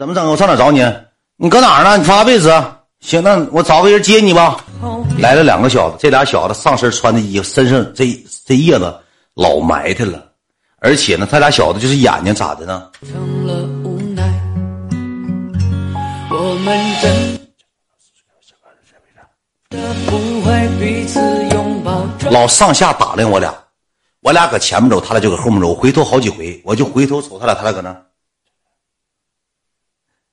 怎么整？我上哪找你？你搁哪儿呢？你发位置。行，那我找个人接你吧。来了两个小子，这俩小子上身穿的衣服，身上这这叶子老埋汰了，而且呢，他俩小子就是眼睛咋的呢？老上下打量我俩，我俩搁前面走，他俩就搁后面走。我回头好几回，我就回头瞅他俩，他俩搁那。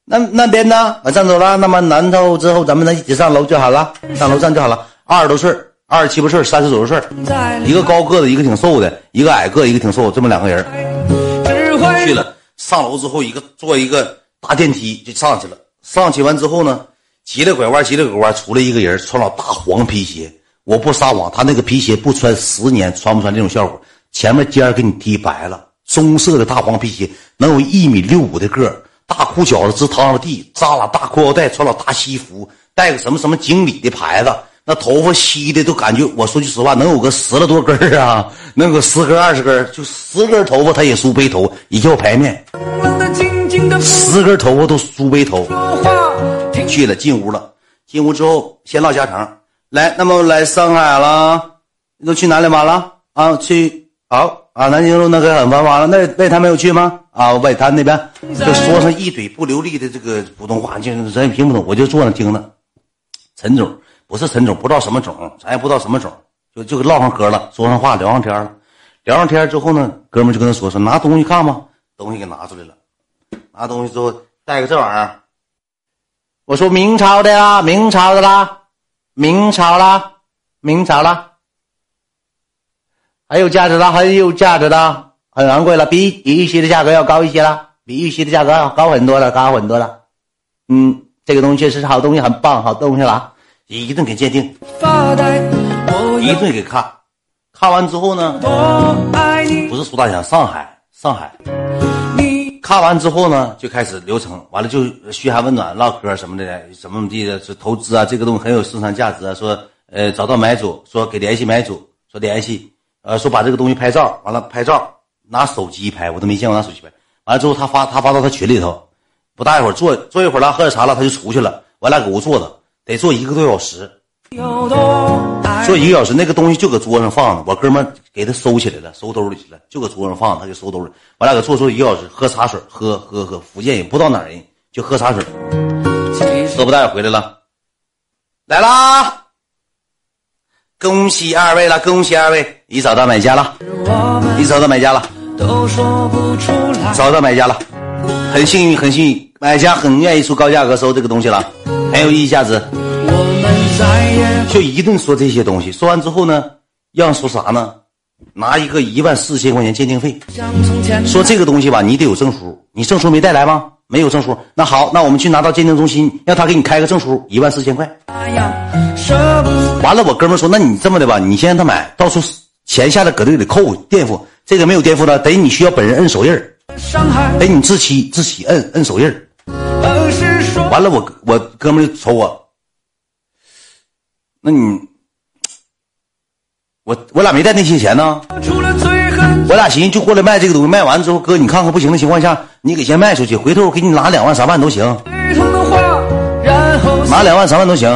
那那边呢？我上走了。那么南头之后，咱们能一起上楼就好了，上楼上就好了。二十多岁，二十七八岁，三十左右岁，一个高个子，一个挺瘦的，一个矮个，一个挺瘦，这么两个人去了。上楼之后，一个坐一个大电梯就上去了。上去完之后呢，急了拐弯，急了拐弯，出来一个人，穿老大黄皮鞋。我不撒谎，他那个皮鞋不穿十年穿不穿这种效果？前面尖给你踢白了，棕色的大黄皮鞋，能有一米六五的个儿。大裤脚子直趟着地，扎了大裤腰带，穿了大西服，带个什么什么经理的牌子，那头发稀的都感觉，我说句实话，能有个十来多根儿啊，能有十根二十根，就十根头发他也梳背头，一叫排面，十根头发都梳背头。去了，进屋了，进屋之后先唠家常，来，那么来上海了，你都去哪里玩了啊？去好。啊，南京路那个很繁华了，那外滩没有去吗？啊，外滩那边就说上一嘴不流利的这个普通话，就咱也听不懂，我就坐那听着。陈总不是陈总，不知道什么总，咱也不知道什么总，就就唠上嗑了，说上话，聊上天了。聊上天之后呢，哥们就跟他说说拿东西看吧，东西给拿出来了。拿东西之后带个这玩意儿，我说明朝的啦，明朝的啦，明朝啦，明朝啦。很有价值的，很有价值的，很昂贵了，比比预期的价格要高一些了，比预期的价格要高很多了，高很多了。嗯，这个东西确实是好东西，很棒，好东西了。一顿给鉴定，一顿给看，看完之后呢，不是苏大强，上海，上海。看完之后呢，就开始流程，完了就嘘寒问暖，唠嗑什么的，怎么怎么地的，是投资啊，这个东西很有市场价值啊，说呃找到买主，说给联系买主，说联系。呃，说把这个东西拍照，完了拍照，拿手机拍，我都没见过拿手机拍。完了之后，他发他发到他群里头，不大一会儿坐坐一会儿了，喝点茶了，他就出去了。我俩搁屋坐着，得坐一个多小时，坐一个小时，那个东西就搁桌上放着。我哥们给他收起来了，收兜里去了，就搁桌上放，他就收兜里。我俩搁坐坐一个小时，喝茶水，喝喝喝。福建也不知道哪人，就喝茶水，喝不大回来了，来啦。恭喜二位了，恭喜二位，你找到买家了，你找到买家了，找到买家了，很幸运，很幸运，买家很愿意出高价格收这个东西了，很有意义价值。就一顿说这些东西，说完之后呢，让说啥呢？拿一个一万四千块钱鉴定费，说这个东西吧，你得有证书，你证书没带来吗？没有证书，那好，那我们去拿到鉴定中心，让他给你开个证书，一万四千块。完了，我哥们说，那你这么的吧，你先让他买，到时候钱下来搁这里扣垫付，这个没有垫付的，得你需要本人摁手印得你自己自己摁摁手印完了，我我哥们就瞅我，那你，我我俩没带那些钱呢。我俩寻思就过来卖这个东西，卖完之后，哥你看看不行的情况下，你给先卖出去，回头我给你拿两万三万都行，拿两万三万都行。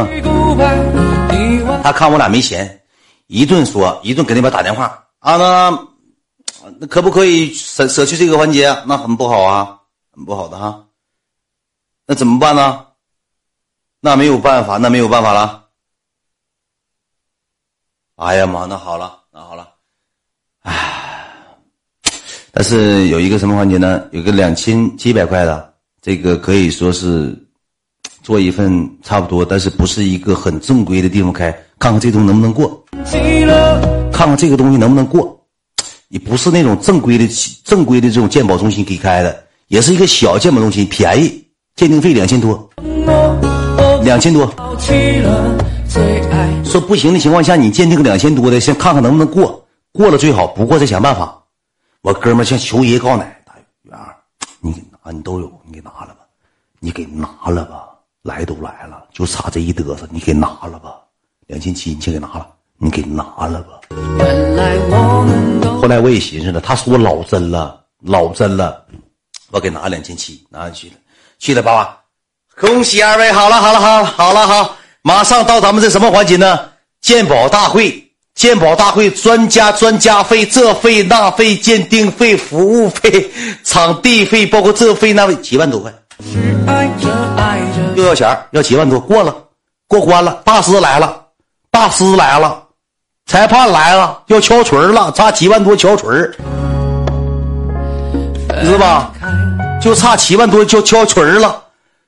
他看我俩没钱，一顿说，一顿给那边打电话啊，那那可不可以舍舍去这个环节？那很不好啊，很不好的哈。那怎么办呢？那没有办法，那没有办法了。哎呀妈，那好了，那好了，唉。但是有一个什么环节呢？有个两千七百块的，这个可以说是 做一份差不多，但是不是一个很正规的地方开，看看这东西能不能过，看看这个东西能不能过。你不是那种正规的正规的这种鉴宝中心给开的，也是一个小鉴宝中心，便宜，鉴定费两千多，两千多。说不行的情况下，你鉴定个两千多的，先看看能不能过，过了最好，不过再想办法。我哥们向求爷告奶，大元儿，你给拿，你都有，你给拿了吧，你给拿了吧，来都来了，就差这一嘚瑟，你给拿了吧，两千七，你先给拿了，你给拿了吧。后来我也寻思了，他说老真了，老真了，我给拿两千七，拿下去了。去了爸爸？恭喜二位！好了好了好了好了好，马上到咱们这什么环节呢？鉴宝大会，鉴宝大会专家专家费，这费那费，鉴定费、服务费、场地费，包括这费那费，七万多块。又要钱要七万多，过了，过关了。大师来了，大师来了，裁判来了，要敲锤了，差七万多敲锤你知道吧？就差七万多就敲锤了。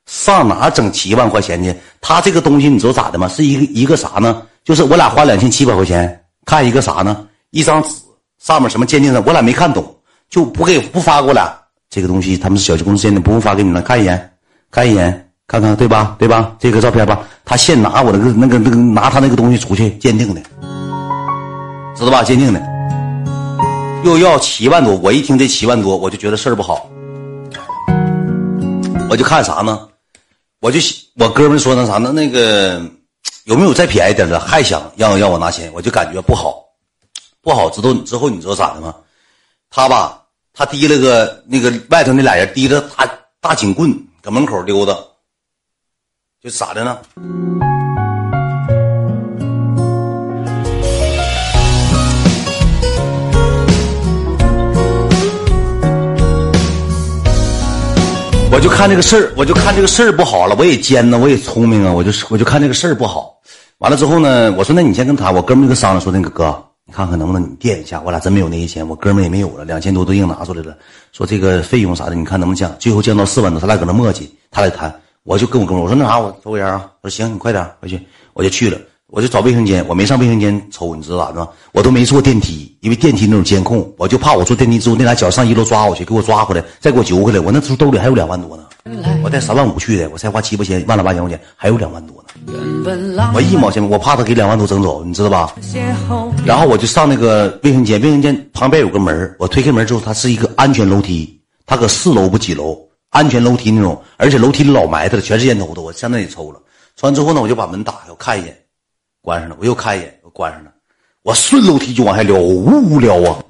上哪整七万块钱去？他这个东西你知道咋的吗？是一个一个啥呢？就是我俩花两千七百块钱看一个啥呢？一张纸上面什么鉴定的，我俩没看懂，就不给不发过来。这个东西他们是小区公司鉴定，不用发给你们，看一眼，看一眼，看看对吧？对吧？这个照片吧，他现拿我那个那个那个拿他那个东西出去鉴定的，知道吧？鉴定的，又要七万多。我一听这七万多，我就觉得事儿不好，我就看啥呢？我就我哥们说那啥呢？那个有没有再便宜点的？还想让让我拿钱，我就感觉不好，不好。知道之后你知道咋的吗？他吧，他提了个那个外头那俩人提着大大警棍搁门口溜达，就咋的呢？我就看这个事儿，我就看这个事儿不好了。我也尖呢，我也聪明啊，我就我就看这个事儿不好。完了之后呢，我说那你先跟他，我哥们儿就商量说那个哥，你看看能不能你垫一下。我俩真没有那些钱，我哥们儿也没有了，两千多都硬拿出来了。说这个费用啥的，你看能不能降？最后降到四万多，他俩搁那磨叽，他俩谈。我就跟我哥们儿我说那啥，我抽根烟啊。我说行，你快点回去。我就去了，我就找卫生间，我没上卫生间抽，你知道咋的？我都没坐电梯，因为电梯那种监控，我就怕我坐电梯之后那俩脚上一楼抓我去，给我抓回来，再给我揪回来。我那时候兜里还有两万多呢，我带三万五去的，我才花七八千，万了八千块钱，还有两万多呢。我一毛钱，我怕他给两万多整走，你知道吧？然后我就上那个卫生间，卫生间旁边有个门我推开门之后，它是一个安全楼梯，它搁四楼不几楼，安全楼梯那种，而且楼梯里老埋汰了，全是烟头子，我上那里抽了。抽完之后呢，我就把门打开，我看一眼，关上了。我又看一眼，我关上了。我顺楼梯就往下撩，呜呜撩啊！